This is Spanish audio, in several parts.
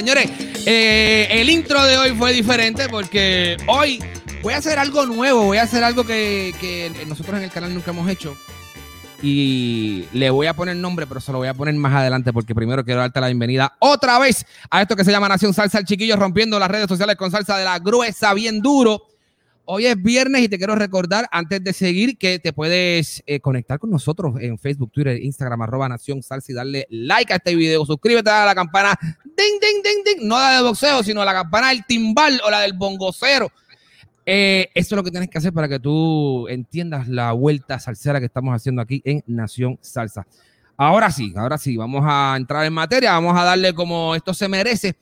Señores, eh, el intro de hoy fue diferente porque hoy voy a hacer algo nuevo, voy a hacer algo que, nosotros en el canal nunca hemos hecho. Y le voy a poner nombre, pero se lo voy a poner más adelante porque primero quiero darte la bienvenida otra vez a esto que se llama Nación Salsa, el chiquillo rompiendo las redes sociales con salsa de la gruesa, bien duro. Hoy es viernes y te quiero recordar, antes de seguir, que te puedes eh, conectar con nosotros en Facebook, Twitter, Instagram, arroba Nación Salsa y darle like a este video. Suscríbete a la campana, ding, ding, ding, ding, no la de boxeo, sino la campana del timbal o la del bongocero. Eh, eso es lo que tienes que hacer para que tú entiendas la vuelta salsera que estamos haciendo aquí en Nación Salsa. Ahora sí, ahora sí, vamos a entrar en materia, vamos a darle como esto se merece.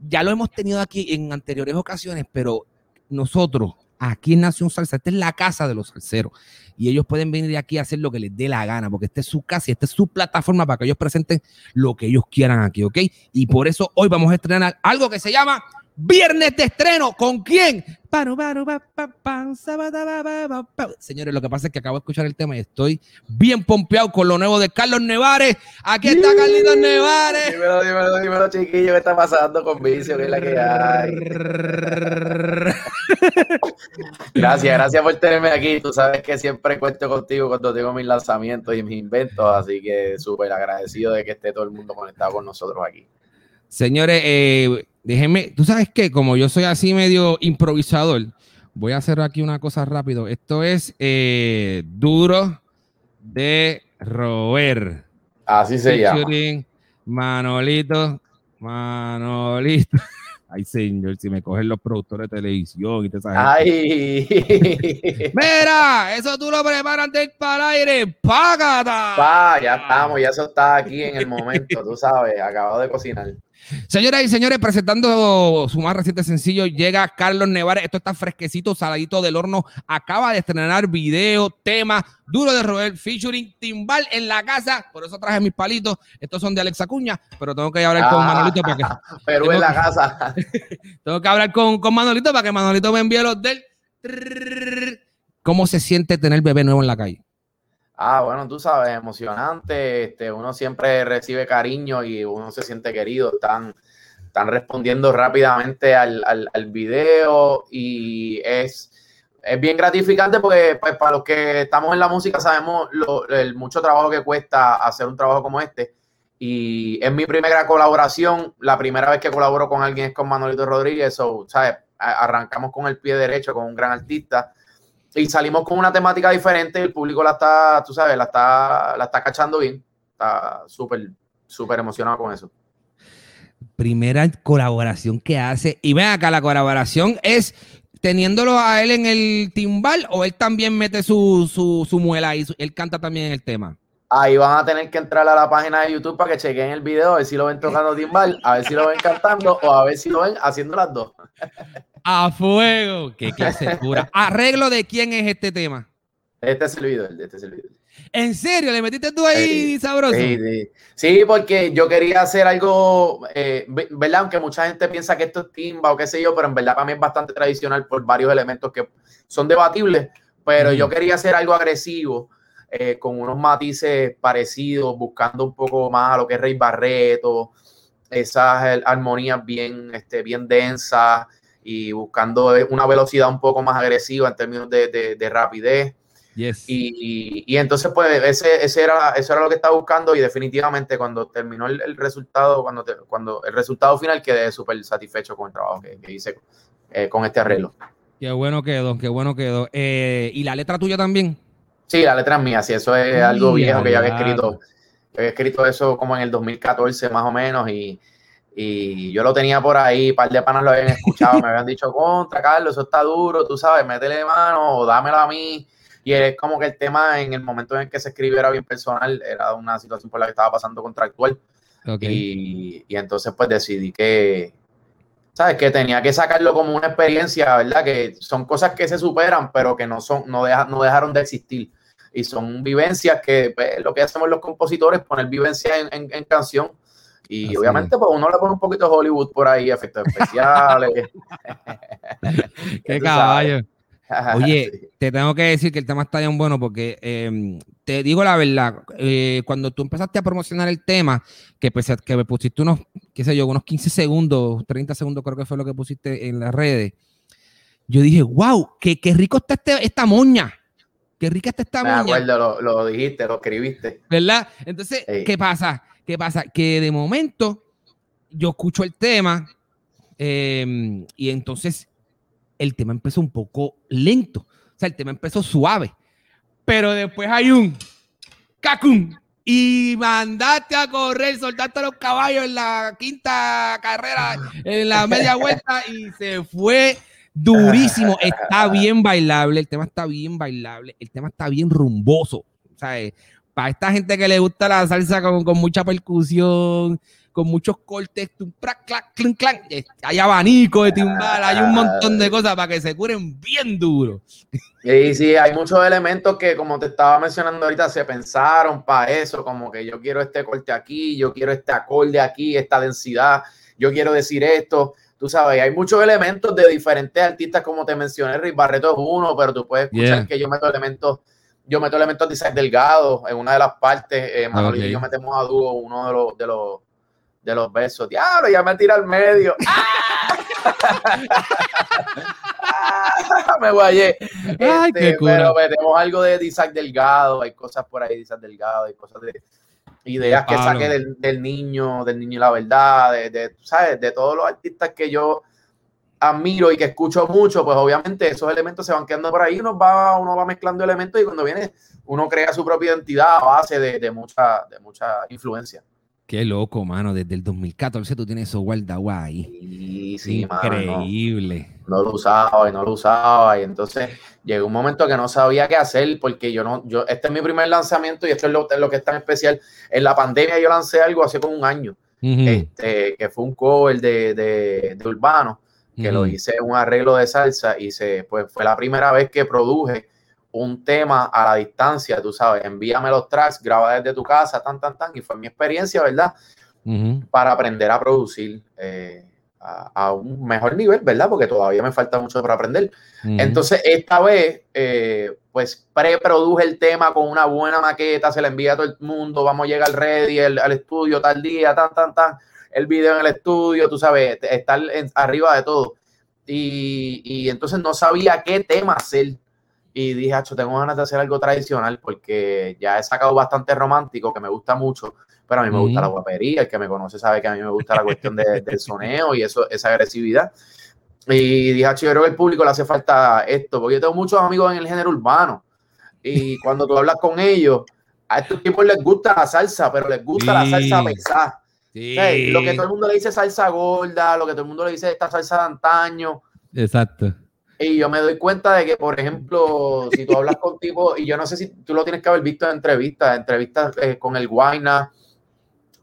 Ya lo hemos tenido aquí en anteriores ocasiones, pero nosotros aquí en Nación Salsa, esta es la casa de los salseros y ellos pueden venir aquí a hacer lo que les dé la gana, porque esta es su casa y esta es su plataforma para que ellos presenten lo que ellos quieran aquí, ¿ok? Y por eso hoy vamos a estrenar algo que se llama Viernes de estreno. ¿Con quién? Señores, lo que pasa es que acabo de escuchar el tema y estoy bien pompeado con lo nuevo de Carlos Nevares. Aquí está Carlitos Nevares. Dímelo, dímelo, dímelo, chiquillo, ¿qué está pasando con Vicio? ¿Qué es la que hay? Gracias, gracias por tenerme aquí. Tú sabes que siempre cuento contigo cuando tengo mis lanzamientos y mis inventos, así que súper agradecido de que esté todo el mundo conectado con nosotros aquí. Señores, eh, déjenme, tú sabes que como yo soy así medio improvisador, voy a hacer aquí una cosa rápido. Esto es eh, Duro de Roer. Así se llama. Manolito, Manolito. Ay, señor, si me cogen los productores de televisión y te sabes. Ay. Mira, eso tú lo preparas del para el aire. ¡Págata! Pa, ya estamos, ya eso está aquí en el momento, tú sabes, acabado de cocinar. Señoras y señores, presentando su más reciente sencillo, llega Carlos Nevares. Esto está fresquecito, saladito del horno. Acaba de estrenar video, tema, duro de Robert, featuring Timbal en la casa. Por eso traje mis palitos. Estos son de Alexa Cuña, pero tengo que hablar con Ah, Manolito para que. Perú tengo en la casa. Tengo que hablar con, con Manolito para que Manolito me envíe los del. ¿Cómo se siente tener bebé nuevo en la calle? Ah, bueno, tú sabes, emocionante. Este, uno siempre recibe cariño y uno se siente querido. Están, están respondiendo rápidamente al, al, al video y es, es bien gratificante porque pues, para los que estamos en la música sabemos lo- el mucho trabajo que cuesta hacer un trabajo como este. Y es mi primera colaboración. La primera vez que colaboro con alguien es con Manolito Rodríguez. So, ¿sabes? Arrancamos con el pie derecho, con un gran artista y salimos con una temática diferente. El público la está, tú sabes, la está, la está cachando bien. Está súper, súper emocionado con eso. Primera colaboración que hace. Y ven acá, la colaboración es teniéndolo a él en el timbal o él también mete su, su, su muela y su- él canta también en el tema. Ahí van a tener que entrar a la página de YouTube para que chequen el video, a ver si lo ven tocando timbal, a ver si lo ven cantando o a ver si lo ven haciendo las dos. A fuego. Qué clase pura. Arreglo de quién es este tema. Este es el video, este es el video. ¿En serio? ¿Le metiste tú ahí Sí, sabroso? Sí, sí. Sí, porque yo quería hacer algo, eh, ve- ¿verdad? Aunque mucha gente piensa que esto es timba o qué sé yo, pero en verdad para mí es bastante tradicional por varios elementos que son debatibles, pero yo quería hacer algo agresivo, eh, con unos matices parecidos, buscando un poco más a lo que es Rey Barreto, esas armonías bien, este, bien densas y buscando eh, una velocidad un poco más agresiva en términos de, de- de rapidez. Yes. Y, y, entonces, pues, ese, ese era, eso era lo que estaba buscando y definitivamente cuando terminó el, el resultado, cuando, te, cuando el resultado final quedé súper satisfecho con el trabajo que, que hice eh, con este arreglo. Qué bueno quedó, qué bueno quedó. Eh, ¿Y la letra tuya también? Sí, la letra es mía, sí, eso es algo viejo que ya había escrito. Yo había escrito eso como en el 2014 más o menos y, y yo lo tenía por ahí, un par de panas lo habían escuchado, me habían dicho, contra Carlos, eso está duro, tú sabes, métele mano o dámela a mí. Y es como que el tema en el momento en el que se escribió era bien personal, era una situación por la que estaba pasando contractual. Okay. Y, y entonces pues decidí que, ¿sabes? Que tenía que sacarlo como una experiencia, ¿verdad? Que son cosas que se superan, pero que no, son, no, deja, no dejaron de existir. Y son vivencias que pues, lo que hacemos los compositores, poner vivencia en, en, en canción. Y Así obviamente, pues uno le pone un poquito de Hollywood por ahí, efectos especiales. Qué caballo. Oye, Sí. te tengo que decir que el tema está bien bueno porque eh, te digo la verdad, eh, cuando tú empezaste a promocionar el tema, que, pues, que me pusiste unos, qué sé yo, unos 15 segundos, 30 segundos creo que fue lo que pusiste en las redes, yo dije, wow, qué, qué rico está este- esta moña, qué rica está esta Me moña. acuerdo, lo, lo dijiste, lo escribiste. ¿Verdad? Entonces, Sí. ¿qué pasa? ¿Qué pasa? Que de momento yo escucho el tema eh, y entonces el tema empezó un poco lento. O sea, el tema empezó suave. Pero después hay un cacum y mandaste a correr, soltaste a los caballos en la quinta carrera, en la media vuelta y se fue durísimo. Está bien bailable, el tema está bien bailable, el tema está bien rumboso. O sea, eh, para esta gente que le gusta la salsa con, con mucha percusión, con muchos cortes, tum, prac, clac, clink, clank, eh, hay abanico de timbal, hay un montón de cosas para que se curen bien duro. Y sí, hay muchos elementos que, como te estaba mencionando ahorita, se pensaron para eso, como que yo quiero este corte aquí, yo quiero este acorde aquí, esta densidad, yo quiero decir esto. Tú sabes, hay muchos elementos de diferentes artistas, como te mencioné, Rick Barreto es uno, pero tú puedes escuchar Yeah. que yo meto elementos, yo meto elementos de Isaac Delgado en una de las partes, eh, Manolo Ok. y yo metemos a dúo uno de los, de los, de los versos. Diablo, ya me tira al medio. ¡Ah! me guayé. Ay, Este, qué pero metemos algo de Isaac Delgado, hay cosas por ahí de Isaac Delgado, hay cosas de ideas De que saqué del, del niño, del niño y la verdad, de, de, ¿sabes? De todos los artistas que yo admiro y que escucho mucho, pues obviamente esos elementos se van quedando por ahí, uno va, uno va mezclando elementos y cuando viene uno crea su propia identidad a base de, de mucha, de mucha influencia. Qué loco, mano. Desde el 2014 tú tienes eso guardado ahí. Sí, mano, no. Increíble. no lo usaba y no lo usaba y entonces llegó un momento que no sabía qué hacer porque yo no, yo, este es mi primer lanzamiento y esto es lo, es lo que es tan especial. En la pandemia yo lancé algo hace como un año, este, que fue un cover de, de, de Urbano, que lo hice un arreglo de salsa y se, pues fue la primera vez que produje un tema a la distancia, tú sabes, envíame los tracks, graba desde tu casa, tan, tan, tan, y fue mi experiencia, ¿verdad? Para aprender a producir eh, a, a un mejor nivel, ¿verdad? Porque todavía me falta mucho para aprender. Entonces, esta vez, eh, pues preproduje el tema con una buena maqueta, se la envía a todo el mundo, vamos a llegar ready el- al estudio tal día, tan, tan, tan, el video en el estudio, tú sabes, estar en- arriba de todo. Y, y entonces no sabía qué tema hacer. Y dije, Acho, tengo ganas de hacer algo tradicional porque ya he sacado bastante romántico, que me gusta mucho, pero a mí me gusta Ujú. la guapería. El que me conoce sabe que a mí me gusta la cuestión de- del soneo y eso, esa agresividad. Y dije, Acho, yo creo que al público le hace falta esto, porque yo tengo muchos amigos en el género urbano. Y cuando tú hablas con ellos, a estos tipos les gusta la salsa, pero les gusta la salsa Sí. pesada. Sí. O sea, Lo que todo el mundo le dice salsa gorda, lo que todo el mundo le dice esta salsa de antaño. Exacto. Y yo me doy cuenta de que, por ejemplo, si tú hablas con tipo, y yo no sé si tú lo tienes que haber visto en entrevistas, entrevistas eh, con el Guayna,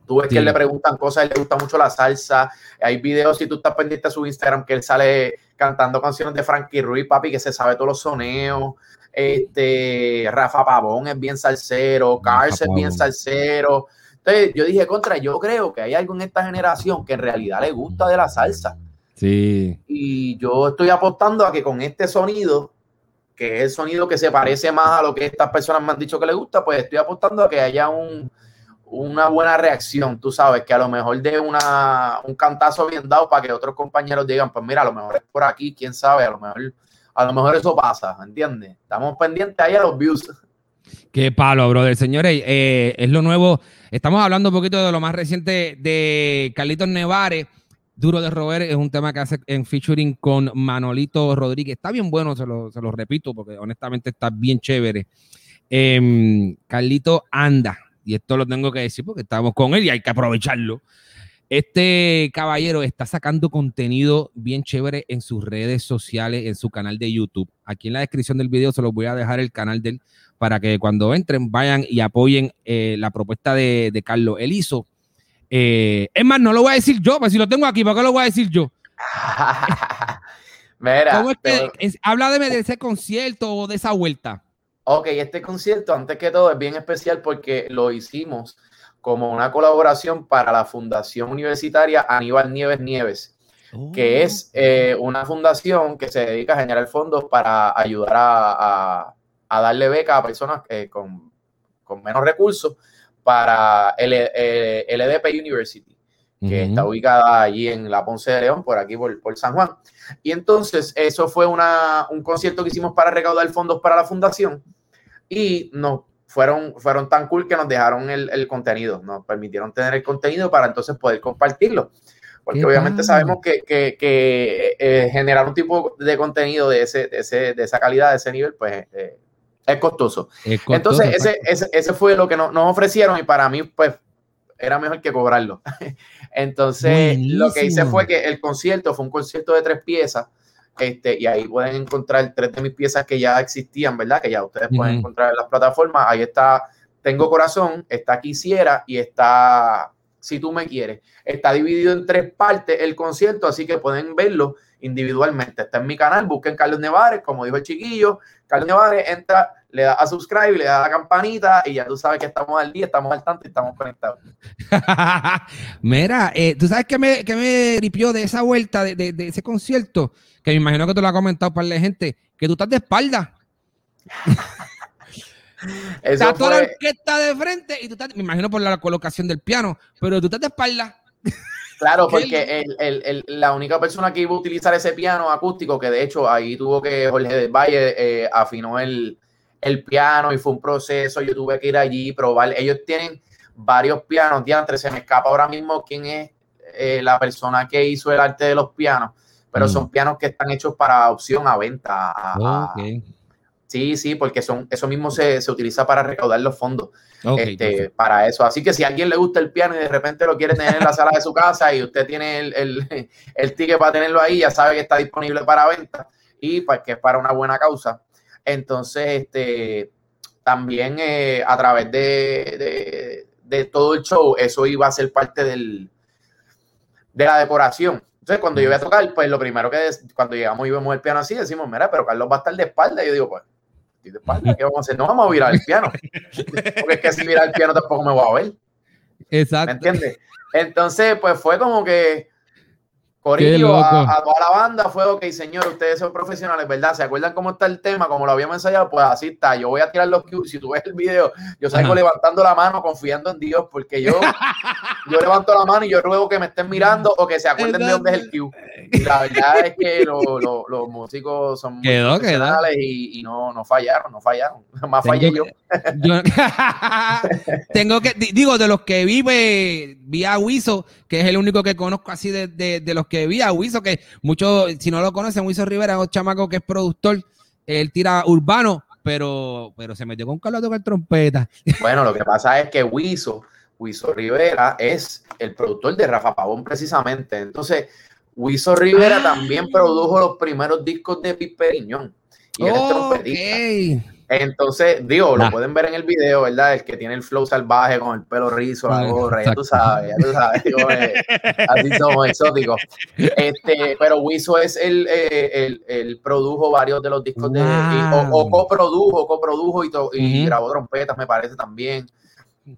tú ves Sí. que él le preguntan cosas, él le gusta mucho la salsa. Hay videos, si tú estás pendiente a su Instagram, que él sale cantando canciones de Frankie Ruiz, papi, que se sabe todos los soneos. Este, Rafa Pavón es bien salsero, Cars es bien salsero. Entonces yo dije, contra, yo creo que hay algo en esta generación que en realidad le gusta de la salsa. Sí. Y yo estoy apostando a que con este sonido, que es el sonido que se parece más a lo que estas personas me han dicho que les gusta, pues estoy apostando a que haya un, una buena reacción, tú sabes, que a lo mejor de una, un cantazo bien dado para que otros compañeros digan, pues mira, a lo mejor es por aquí, quién sabe, a lo mejor a lo mejor eso pasa, ¿entiendes? Estamos pendientes ahí a los views. Qué palo, brother. Señores, eh, es lo nuevo. Estamos hablando un poquito de lo más reciente de Carlitos Nevares. Duro de Rober es un tema que hace en featuring con Manolito Rodríguez. Está bien bueno, se lo, repito, porque honestamente está bien chévere. Em, Carlito anda, y esto lo tengo que decir porque estamos con él y hay que aprovecharlo. Este caballero está sacando contenido bien chévere en sus redes sociales, en su canal de YouTube. Aquí en la descripción del video se los voy a dejar el canal de él para que cuando entren vayan y apoyen eh, la propuesta de, Carlos. Él hizo, eh, es más, no lo voy a decir yo, pues si lo tengo aquí, ¿para qué lo voy a decir yo? Mira, ¿Cómo es que habla de, de ese concierto o de esa vuelta? Ok, este concierto, antes que todo, es bien especial porque lo hicimos como una colaboración para la Fundación Universitaria Aníbal Nieves Nieves, que es oh. eh, una fundación que se dedica a generar fondos para ayudar a, darle beca a personas eh, con, menos recursos para el, EDP e University, que está ubicada allí en la Ponce de León, por aquí por, San Juan. Y entonces eso fue una, un concierto que hicimos para recaudar fondos para la fundación y nos fueron, fueron tan cool que nos dejaron el, contenido, nos permitieron tener el contenido para entonces poder compartirlo. Porque obviamente sabemos que, eh, generar un tipo de contenido de, ese, de, esa calidad, de ese nivel, pues eh, es, costoso. Entonces, ese, ese, fue lo que nos, ofrecieron y para mí, pues, era mejor que cobrarlo. Entonces, lo que hice fue que el concierto fue un concierto de tres piezas este, y ahí pueden encontrar tres de mis piezas que ya existían, ¿verdad? Que ya ustedes pueden encontrar en las plataformas. Ahí está Tengo Corazón, está Quisiera y está Si tú me quieres. Está dividido en tres partes el concierto, así que pueden verlo individualmente. Está en mi canal, busquen Carlos Nevares, como dijo el chiquillo. Carlos Nevares entra, le da a subscribe, le da a la campanita y ya tú sabes que estamos al día, estamos al tanto y estamos conectados. Mira, eh, tú sabes que me, que me ripió de esa vuelta, de, de ese concierto que me imagino que tú lo has comentado para la gente, que tú estás de espalda. está toda la orquesta de frente y tú estás, me imagino por la colocación del piano, pero tú estás de espalda. Claro, porque la única persona que iba a utilizar ese piano acústico, que de hecho ahí tuvo que Jorge del Valle eh, afinó el, piano y fue un proceso, yo tuve que ir allí y probar. Ellos tienen varios pianos, diantres, se me escapa ahora mismo quién es eh, la persona que hizo el arte de los pianos, pero son mm. pianos que están hechos para opción a venta. Sí, sí, porque son, eso mismo se, utiliza para recaudar los fondos este, para eso. Así que si a alguien le gusta el piano y de repente lo quiere tener en la sala de su casa y usted tiene el, el, ticket para tenerlo ahí, ya sabe que está disponible para venta y pues que es para una buena causa. Entonces, este, también eh, a través de, de, todo el show, eso iba a ser parte del, de la decoración. Entonces, cuando yo voy a tocar, pues lo primero que cuando llegamos y vemos el piano así, decimos, mira, pero Carlos va a estar de espalda. Y yo digo, pues, estoy de espalda, ¿qué vamos a hacer? No vamos a virar el piano. Porque es que si virar el piano tampoco me voy a ver. Exacto. ¿Me entiendes? Entonces, pues fue como que Corillo, a, toda la banda fue, ok, señor, ustedes son profesionales, ¿verdad? ¿Se acuerdan cómo está el tema? Como lo habíamos ensayado, pues así está. Yo voy a tirar los cues. Si tú ves el video, yo salgo levantando la mano, confiando en Dios, porque yo, yo levanto la mano y yo ruego que me estén mirando o que se acuerden de dónde es el cue. Y la verdad es que los músicos son muy profesionales y, no, no, fallaron, no fallaron. Más fallé yo. tengo que, digo, de los que vive, vi a Wiso, que es el único que conozco así de, de los que que vi a Wiso, que muchos, si no lo conocen, Wiso Rivera es un chamaco que es productor, él tira urbano, pero, pero se metió con Carlos a tocar trompeta. Bueno, lo que pasa es que Wiso, Wiso Rivera es el productor de Rafa Pavón precisamente. Entonces, Wiso Rivera también produjo los primeros discos de Piperiñón. Y él es trompetista. Entonces, digo, lo pueden ver en el video, ¿verdad? El que tiene el flow salvaje con el pelo rizo, la gorra, ya tú sabes, ya tú sabes, eh, así somos exóticos. Este, pero Wiso es el, eh, el, el, produjo varios de los discos de, o, coprodujo, coprodujo y, y grabó trompetas, me parece también.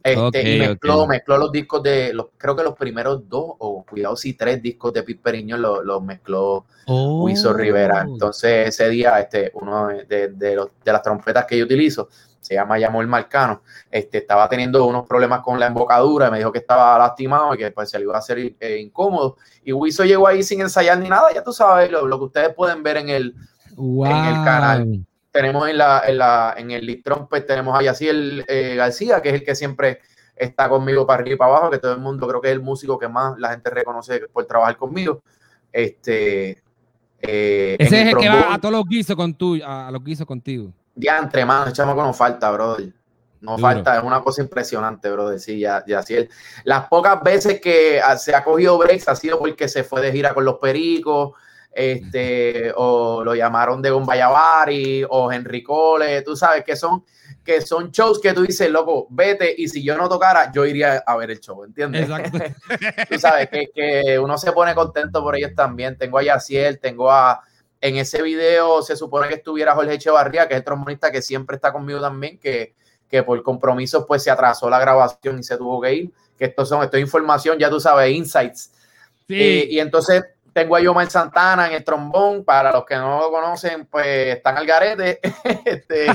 Este, y mezcló, mezcló los discos de, los, creo que los primeros dos, o cuidado si tres discos de Pete Periño los lo mezcló oh. Rivera. Entonces ese día, este, uno de, de, los, de, las trompetas que yo utilizo, se llama el Marcano, este, estaba teniendo unos problemas con la embocadura, me dijo que estaba lastimado y que pues, se le iba a hacer eh, incómodo. Y Wiso llegó ahí sin ensayar ni nada, ya tú sabes, lo, lo que ustedes pueden ver en el, en el canal. Tenemos en, la, en, la, en el Lead Trumpet, tenemos a Yaciel eh, García, que es el que siempre está conmigo para arriba y para abajo, que todo el mundo creo que es el músico que más la gente reconoce por trabajar conmigo. Este, eh, Ese es el, que va a todos los guisos con tu, a, los guisos contigo. Manos, echamos con no falta, brother. No falta, es una cosa impresionante, brother. Sí, ya, ya. Las pocas veces que se ha cogido breaks ha sido porque se fue de gira con los pericos, este, o lo llamaron de Gombayavari, o Henry Cole, tú sabes que son que son shows que tú dices, loco, vete, y si yo no tocara, yo iría a ver el show, ¿entiendes? Exacto. tú sabes que, que, uno se pone contento por ellos también. Tengo a Yaciel, tengo a. En ese video se supone que estuviera Jorge Echevarría, que es el trombonista que siempre está conmigo también, que, que por compromisos pues se atrasó la grabación y se tuvo que ir. Que estos son, esto es información, ya tú sabes, insights. Sí. Eh, y entonces tengo a Yomar Santana en el trombón. Para los que no lo conocen, pues están al garete. este,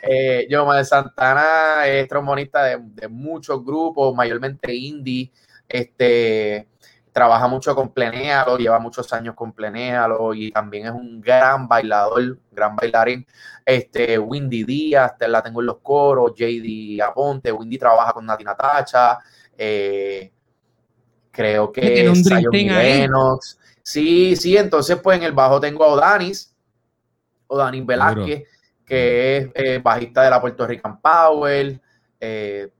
eh, Yomar Santana es trombonista de, muchos grupos, mayormente indie. Este, trabaja mucho con Plenéalo, lleva muchos años con Plenéalo y también es un gran bailador, gran bailarín. Este, Windy Díaz, la tengo en los coros, JD Aponte, Windy trabaja con Nati Natacha, eh, creo que tiene un Sí, sí, entonces pues en el bajo tengo a Odanis, Odanis Velázquez, que es eh, bajista de la Puerto Rican Power, eh,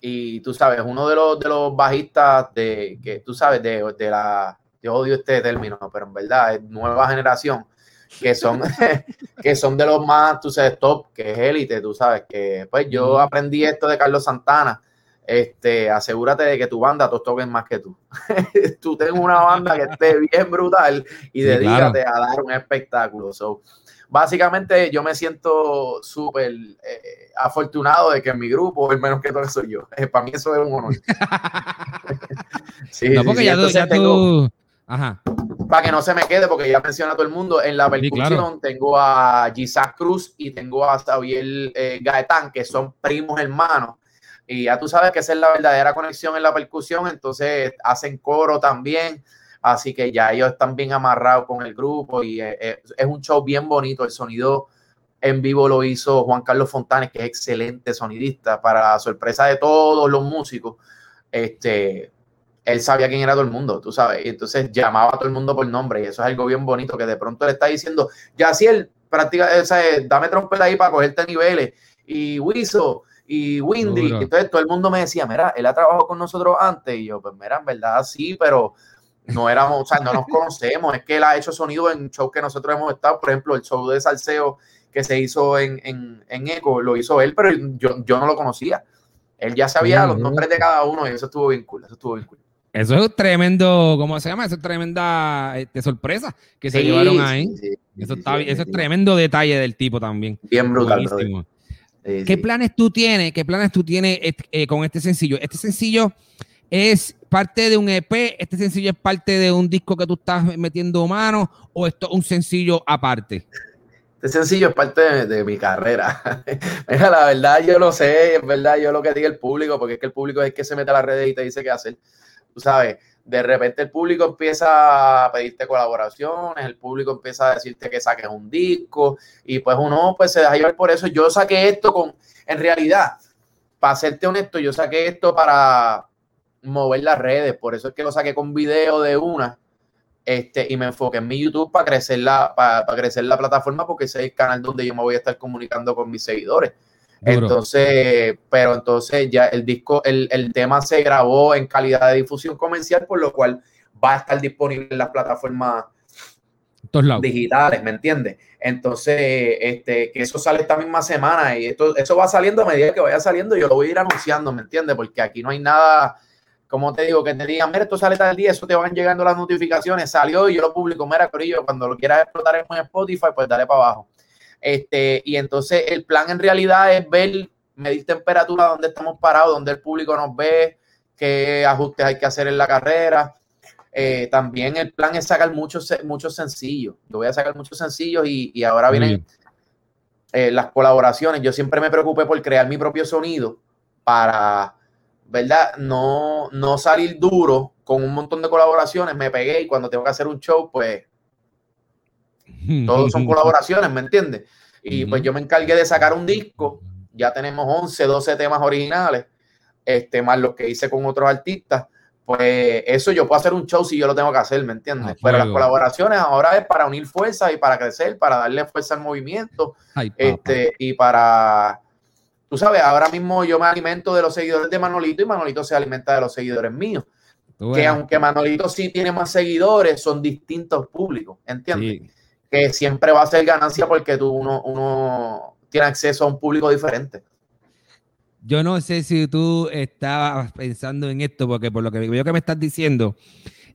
y tú sabes, uno de los, de los bajistas de, que tú sabes, de, de la, yo odio este término, pero en verdad es nueva generación, que son, que son de los más, tú sabes, top, que es élite, tú sabes, que pues yo aprendí esto de Carlos Santana, este, asegúrate de que tu banda todos toquen más que tú. tú tengas una banda que esté bien brutal y dedícate a dar un espectáculo. So, básicamente yo me siento súper eh, afortunado de que en mi grupo, el menos que todo soy yo. Eh, para mí eso es un honor. sí, no, porque ya, tú, Ajá. Para que no se me quede, porque ya menciona a todo el mundo, en la percusión tengo a Gisás Cruz y tengo a Xavier eh, Gaetán, que son primos hermanos y ya tú sabes que esa es la verdadera conexión en la percusión, entonces hacen coro también, así que ya ellos están bien amarrados con el grupo y eh, eh, es, un show bien bonito, el sonido en vivo lo hizo Juan Carlos Fontanes, que es excelente sonidista, para la sorpresa de todos los músicos, este, él sabía quién era todo el mundo, tú sabes, entonces llamaba a todo el mundo por nombre, y eso es algo bien bonito, que de pronto le está diciendo, ya si él practica, o sea, dame trompeta ahí para cogerte niveles, y Wiso, y Windy. Entonces todo el mundo me decía, mira, él ha trabajado con nosotros antes. Y yo, pues mira, en verdad sí, pero no éramos, o sea, no nos conocemos. Es que él ha hecho sonido en shows que nosotros hemos estado. Por ejemplo, el show de Salseo que se hizo en, en, en Eco, lo hizo él, pero yo, yo no lo conocía. Él ya sabía los nombres de cada uno y eso estuvo bien cool. Eso estuvo bien cool. Eso es tremendo, ¿cómo se llama? Eso es tremenda este, sorpresa que se llevaron ahí. eso, está, eso es tremendo detalle del tipo también. Bien brutal. ¿Qué planes tú tienes? ¿Qué planes tú tienes eh, con este sencillo? Este sencillo es parte de un EP, este sencillo es parte de un disco que tú estás metiendo mano o esto es un sencillo aparte. Este sencillo es parte de, mi carrera. Mira, la verdad yo lo sé, es verdad yo lo que diga el público, porque es que el público es el que se mete a las redes y te dice qué hacer. Tú sabes, de repente el público empieza a pedirte colaboraciones, el público empieza a decirte que saques un disco y pues uno pues se deja llevar por eso. Yo saqué esto con, en realidad, para serte honesto, yo saqué esto para mover las redes, por eso es que lo saqué con video de una este, y me enfoqué en mi YouTube para crecer la, para, para crecer la plataforma porque ese es el canal donde yo me voy a estar comunicando con mis seguidores. Entonces, pero entonces ya el disco, el, el, tema se grabó en calidad de difusión comercial, por lo cual va a estar disponible en las plataformas digitales, ¿me entiendes? Entonces, este, que eso sale esta misma semana y esto, eso va saliendo a medida que vaya saliendo, yo lo voy a ir anunciando, ¿me entiendes? Porque aquí no hay nada, como te digo, que te digan, mira, esto sale tal día, eso te van llegando las notificaciones, salió y yo lo publico, mira, Corillo, cuando lo quieras explotar en Spotify, pues dale para abajo. Este, y entonces el plan en realidad es ver, medir temperatura donde estamos parados, donde el público nos ve, qué ajustes hay que hacer en la carrera. Eh, también el plan es sacar muchos, muchos sencillos. Yo voy a sacar muchos sencillos y, ahora vienen eh, las colaboraciones. Yo siempre me preocupé por crear mi propio sonido para, ¿verdad? No, no salir duro con un montón de colaboraciones. Me pegué y cuando tengo que hacer un show, pues Todos son colaboraciones, ¿me entiendes? Y pues yo me encargué de sacar un disco. Ya tenemos 11, 12 temas originales, este, más los que hice con otros artistas. Pues eso yo puedo hacer un show si yo lo tengo que hacer, ¿me entiendes? Pero las colaboraciones ahora es para unir fuerzas y para crecer, para darle fuerza al movimiento. este, y para, tú sabes, ahora mismo yo me alimento de los seguidores de Manolito y Manolito se alimenta de los seguidores míos. Que aunque Manolito sí tiene más seguidores, son distintos públicos, ¿entiendes? Que siempre va a ser ganancia porque tú uno, uno tiene acceso a un público diferente. Yo no sé si tú estabas pensando en esto, porque por lo que veo que me estás diciendo,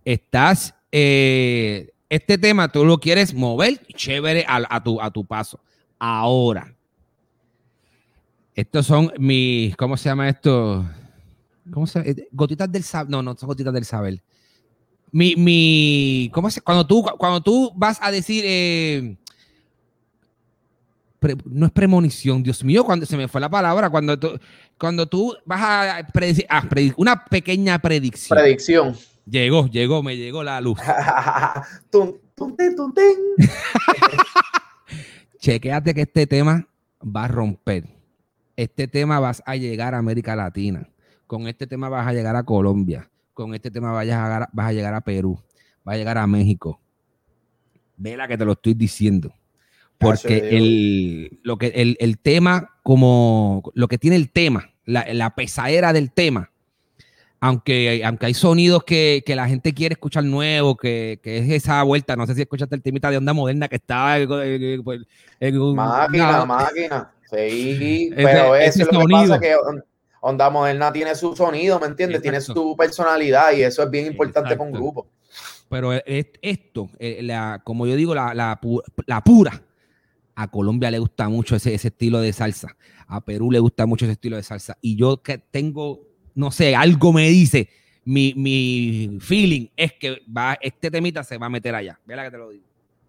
estás, eh, este tema tú lo quieres mover chévere a, tu, a tu paso. Ahora, estos son mis, ¿cómo se llama esto? ¿Cómo se llama? Gotitas del saber. No, no son gotitas del saber. Mi, mi, ¿cómo se? Cuando tú, cuando tú vas a decir, eh, no es premonición, Dios mío, cuando se me fue la palabra, cuando tú, cuando tú vas a predecir, una pequeña predicción. Predicción. Llegó, llegó, me llegó la luz. Chequéate que este tema va a romper. Este tema vas a llegar a América Latina. Con este tema vas a llegar a Colombia. Con este tema vas a llegar, vas a, llegar a Perú. Vas a llegar a México. Vela que te lo estoy diciendo. Porque el, lo que, el, tema, como lo que tiene el tema, la, la pesadera del tema, aunque, aunque hay sonidos que, la gente quiere escuchar nuevo, que, es esa vuelta, no sé si escuchaste el temita de onda moderna que estaba en, máquina, máquina. Sí, pero eso es lo que pasa que Onda Moderna tiene su sonido, ¿me entiendes? Tiene su personalidad y eso es bien importante con un grupo. Pero esto, eh, la, como yo digo, la, la, la pura, a Colombia le gusta mucho ese, estilo de salsa. A Perú le gusta mucho ese estilo de salsa. Y yo que tengo, no sé, algo me dice, mi, mi feeling es que va, este temita se va a meter allá. Vela que te lo digo.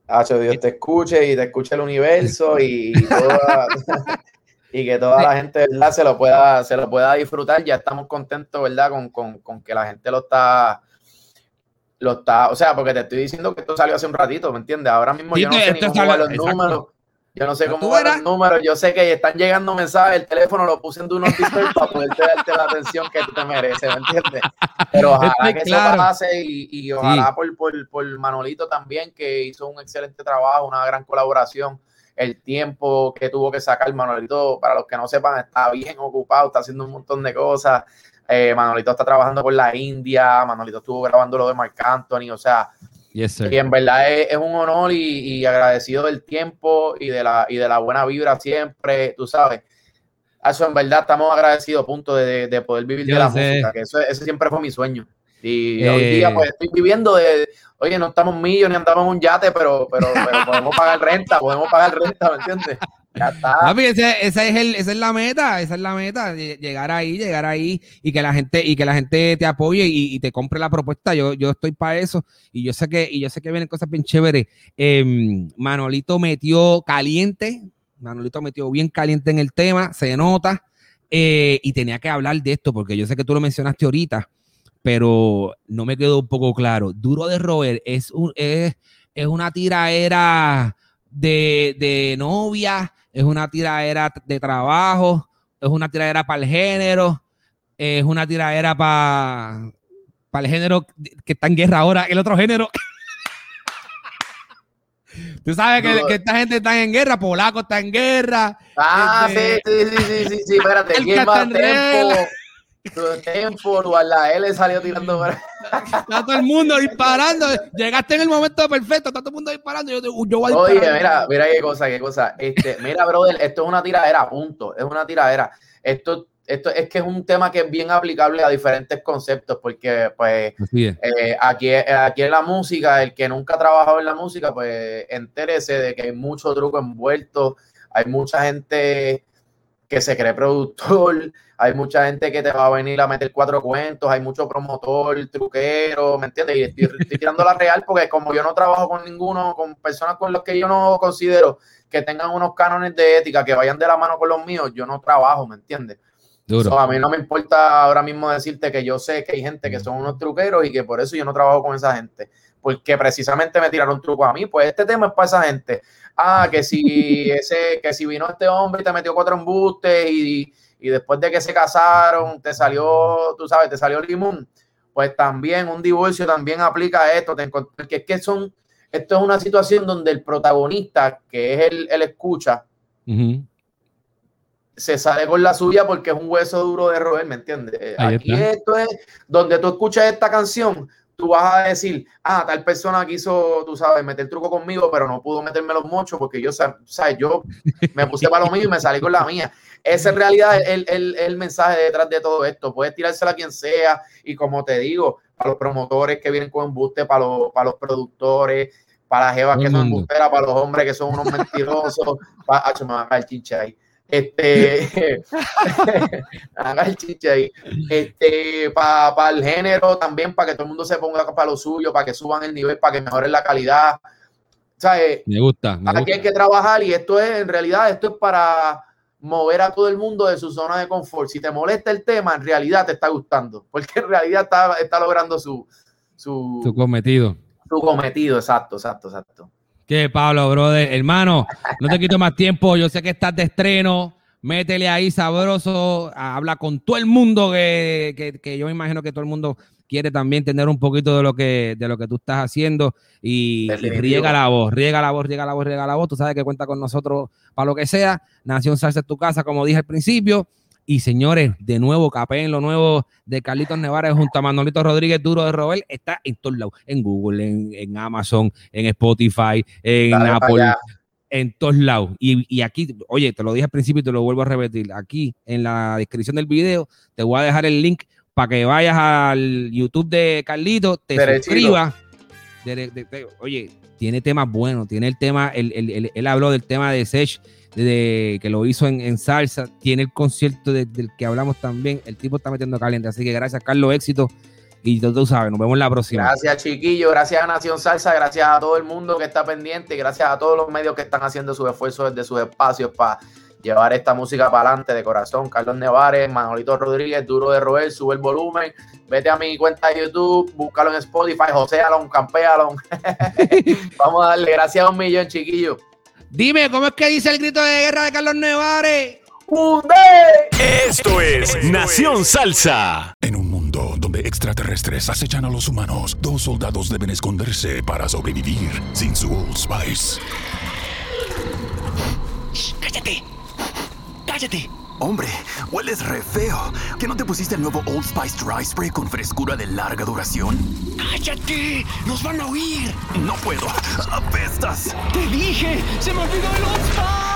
Hacho, Dios te escuche y te escuche el universo y, y que toda la gente ¿verdad? se lo pueda se lo pueda disfrutar. Ya estamos contentos, ¿verdad? Con, con, con que la gente lo está lo está, o sea, porque te estoy diciendo que esto salió hace un ratito, ¿me entiendes? Ahora mismo yo no sé ni cómo los números. Yo no sé cómo van los números, yo sé que están llegando mensajes, el teléfono lo puse en un notification para poderte darte la atención que tú te mereces, ¿me entiendes? Pero ojalá que eso pase y, y ojalá por, por, por, Manolito también, que hizo un excelente trabajo, una gran colaboración. El tiempo que tuvo que sacar Manolito, para los que no sepan, está bien ocupado, está haciendo un montón de cosas. Eh, Manolito está trabajando por la India, Manolito estuvo grabando lo de Marc Anthony, o sea, y en verdad es, un honor y, agradecido del tiempo y de, la, y de la buena vibra siempre, tú sabes. Eso en verdad estamos agradecidos, punto, de, de poder vivir de la música, que eso, ese siempre fue mi sueño. Y hoy día pues estoy viviendo de, oye, no estamos millones ni andamos en un yate, pero, pero, pero podemos pagar renta, podemos pagar renta, ¿me entiendes? Ya está. esa, es el, esa es la meta, esa es la meta, llegar ahí, llegar ahí y que la gente, y que la gente te apoye y, te compre la propuesta. Yo, yo estoy para eso y yo sé que, y yo sé que vienen cosas bien chéveres. Em, Manolito metió caliente, Manolito metió bien caliente en el tema, se nota, eh, y tenía que hablar de esto, porque yo sé que tú lo mencionaste ahorita, pero no me quedó un poco claro. Duro de roer es un, es, es una tiraera de, de novia es una tiradera de trabajo, es una tiradera para el género, es una tiradera para, para el género que está en guerra ahora, el otro género. Tú sabes que, esta gente está en guerra, Polaco está en guerra. Ah, este, sí, sí, sí, sí, sí, espérate, ¿quién va a tiempo? Tempo, a la L salió tirando. Está todo el mundo disparando. Llegaste en el momento perfecto, está todo el mundo disparando. Yo, yo voy a Oye, mira, mira qué cosa, qué cosa. Este, mira, brother, esto es una tiradera, punto. Es una tiradera. Esto, esto es que es un tema que es bien aplicable a diferentes conceptos, porque pues eh, aquí, aquí en la música, el que nunca ha trabajado en la música, pues entérese de que hay mucho truco envuelto, hay mucha gente que se cree productor, hay mucha gente que te va a venir a meter cuatro cuentos, hay mucho promotor, truquero, ¿me entiendes? Y estoy, tirando la real porque como yo no trabajo con ninguno, con personas con las que yo no considero que tengan unos cánones de ética que vayan de la mano con los míos, yo no trabajo, ¿me entiendes? Duro. a mí no me importa ahora mismo decirte que yo sé que hay gente que son unos truqueros y que por eso yo no trabajo con esa gente. Porque precisamente me tiraron truco a mí. Pues este tema es para esa gente. Ah, que si ese, que si vino este hombre y te metió cuatro embustes y, y después de que se casaron, te salió, tú sabes, te salió limón. Pues también un divorcio también aplica a esto. Porque es que son, esto es una situación donde el protagonista, que es el, el escucha, se sale con la suya porque es un hueso duro de roer, ¿me entiendes? Aquí esto es donde tú escuchas esta canción, tú vas a decir, ah, tal persona quiso, tú sabes, meter truco conmigo, pero no pudo meterme los mochos porque yo, sabes, yo me puse para lo mío y me salí con la mía. Ese en realidad es el, el, mensaje detrás de todo esto. Puedes tirársela a quien sea y como te digo, para los promotores que vienen con embuste, para los, para los productores, para las jevas que son embusteras, para los hombres que son unos mentirosos, para, me va a caer chicha ahí este, haga el chiche ahí. Este, para el género también, para que todo el mundo se ponga para lo suyo, para que suban el nivel, para que mejoren la calidad. ¿Sabes? Me gusta. aquí hay que trabajar y esto es, en realidad, esto es para mover a todo el mundo de su zona de confort. Si te molesta el tema, en realidad te está gustando, porque en realidad está, está logrando su, su, su cometido. Su cometido, exacto, exacto, exacto. Que Pablo, brother, hermano, no te quito más tiempo. Yo sé que estás de estreno. Métele ahí sabroso. Habla con todo el mundo que, que, yo me imagino que todo el mundo quiere también tener un poquito de lo que, de lo que tú estás haciendo. Y, riega la voz, riega la voz, riega la voz, riega la voz. Tú sabes que cuenta con nosotros para lo que sea. Nación Salsa en tu casa, como dije al principio. Y señores, de nuevo, en lo nuevo de Carlitos Nevares junto a Manolito Rodríguez Duro de Robert está en todos lados, en Google, en, Amazon, en Spotify, en Apple, en todos lados. Y, aquí, oye, te lo dije al principio y te lo vuelvo a repetir. Aquí en la descripción del video te voy a dejar el link para que vayas al YouTube de Carlitos, te suscribas. oye, tiene temas buenos, tiene el tema, él, él habló del tema de Sech de, que lo hizo en, salsa, tiene el concierto del que hablamos también, el tipo está metiendo caliente, así que gracias Carlos, éxito y tú, sabes, nos vemos la próxima. Gracias chiquillo, gracias a Nación Salsa, gracias a todo el mundo que está pendiente, gracias a todos los medios que están haciendo sus esfuerzos desde sus espacios para llevar esta música para adelante de corazón. Carlos Nevares, Manolito Rodríguez, Duro de Roel, sube el volumen, vete a mi cuenta de YouTube, búscalo en Spotify, José Alon, Campealon. Vamos a darle gracias a un millón, chiquillo. Dime, ¿cómo es que dice el grito de guerra de Carlos Nevares? Esto es Nación Salsa. En un mundo donde extraterrestres acechan a los humanos, dos soldados deben esconderse para sobrevivir sin su Old Spice. ¡Cállate! ¡Cállate! Hombre, hueles re feo. ¿Que no te pusiste el nuevo Old Spice Dry Spray con frescura de larga duración? ¡Cállate! ¡Nos van a oír! No puedo. ¡Apestas! ¡Te dije! ¡Se me olvidó el Old